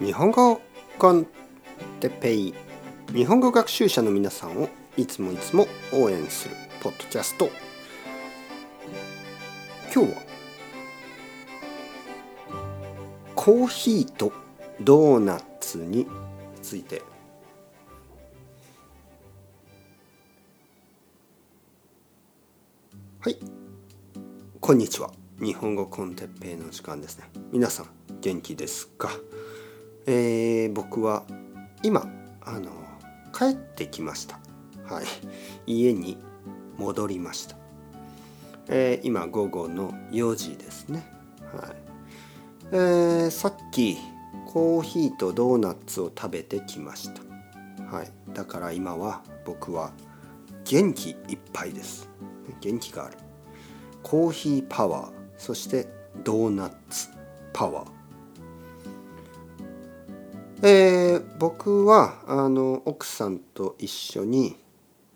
日本語コンテペイ。日本語学習者の皆さんをいつもいつも応援するポッドキャスト。今日はコーヒーとドーナツについて。はい。こんにちは。日本語コンテッペイの時間ですね。皆さん元気ですか？えー、僕は今あの帰ってきました。はい。家に戻りました、えー、今午後の4時ですね。はい。えー、さっきコーヒーとドーナツを食べてきました。はい。だから今は僕は元気いっぱいです。元気がある。コーヒーパワー。そしてドーナツパワー。えー、僕はあの奥さんと一緒に、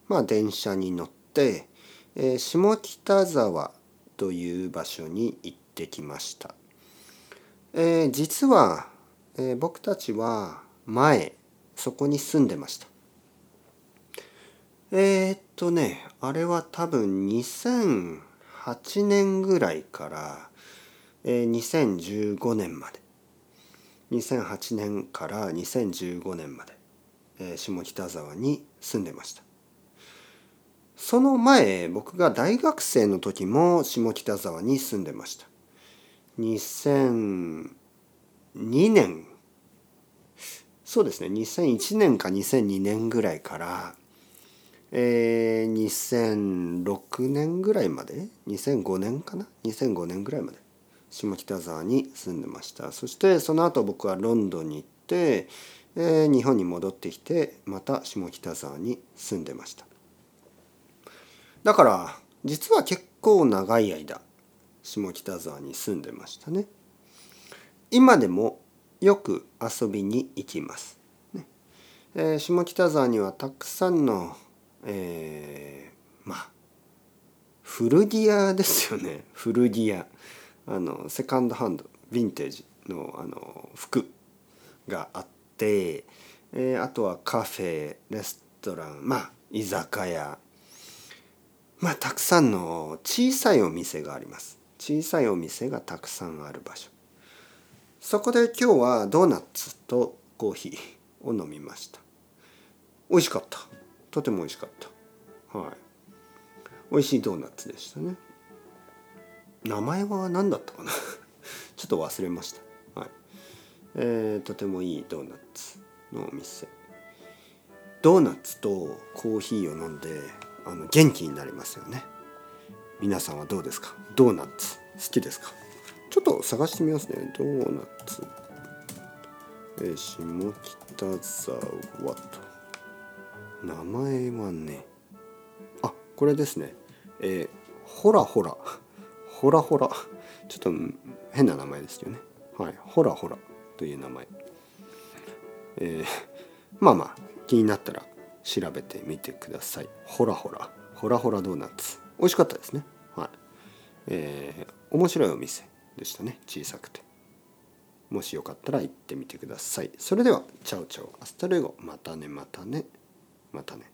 まあ、電車に乗って、えー、下北沢という場所に行ってきました。えー、実は、えー、僕たちは前そこに住んでました。えー、っとねあれは多分2008年ぐらいから、えー、2015年まで2008年から2015年まで、えー、下北沢に住んでました。その前僕が大学生の時も下北沢に住んでました。2002年そうですね2001年か2002年ぐらいから、えー、2006年ぐらいまで？2005年かな？2005年ぐらいまで。下北沢に住んでました。そしてその後僕はロンドンに行って、えー、日本に戻ってきてまた下北沢に住んでました。だから実は結構長い間下北沢に住んでましたね。今でもよく遊びに行きます、ね。えー、下北沢にはたくさんの、えー、まあ古着屋ですよね。古着屋。あのセカンドハンドヴィンテージのあの服があって、えー、あとはカフェレストランまあ居酒屋。まあたくさんの小さいお店があります。小さいお店がたくさんある場所。そこで今日はドーナツとコーヒーを飲みました。美味しかった。とても美味しかった。はい。美味しいドーナツでしたね。名前は何だったかな？ちょっと忘れました、はい。えー、とてもいいドーナツのお店。ドーナツとコーヒーを飲んであの元気になりますよね。皆さんはどうですか？ドーナツ好きですか？ちょっと探してみますね。ドーナツ、えー、下北沢と。名前はね。あこれですね。えー、ほらほら。ほらほらちょっと変な名前ですよね。はい。ほらほらという名前。えー、まあまあ気になったら調べてみてください。ほらほらほらほらドーナツ。美味しかったですね。はい。えー、面白いお店でしたね。小さくて。もしよかったら行ってみてください。それでは ciao ciao。 hasta luego。またねまたね。またね。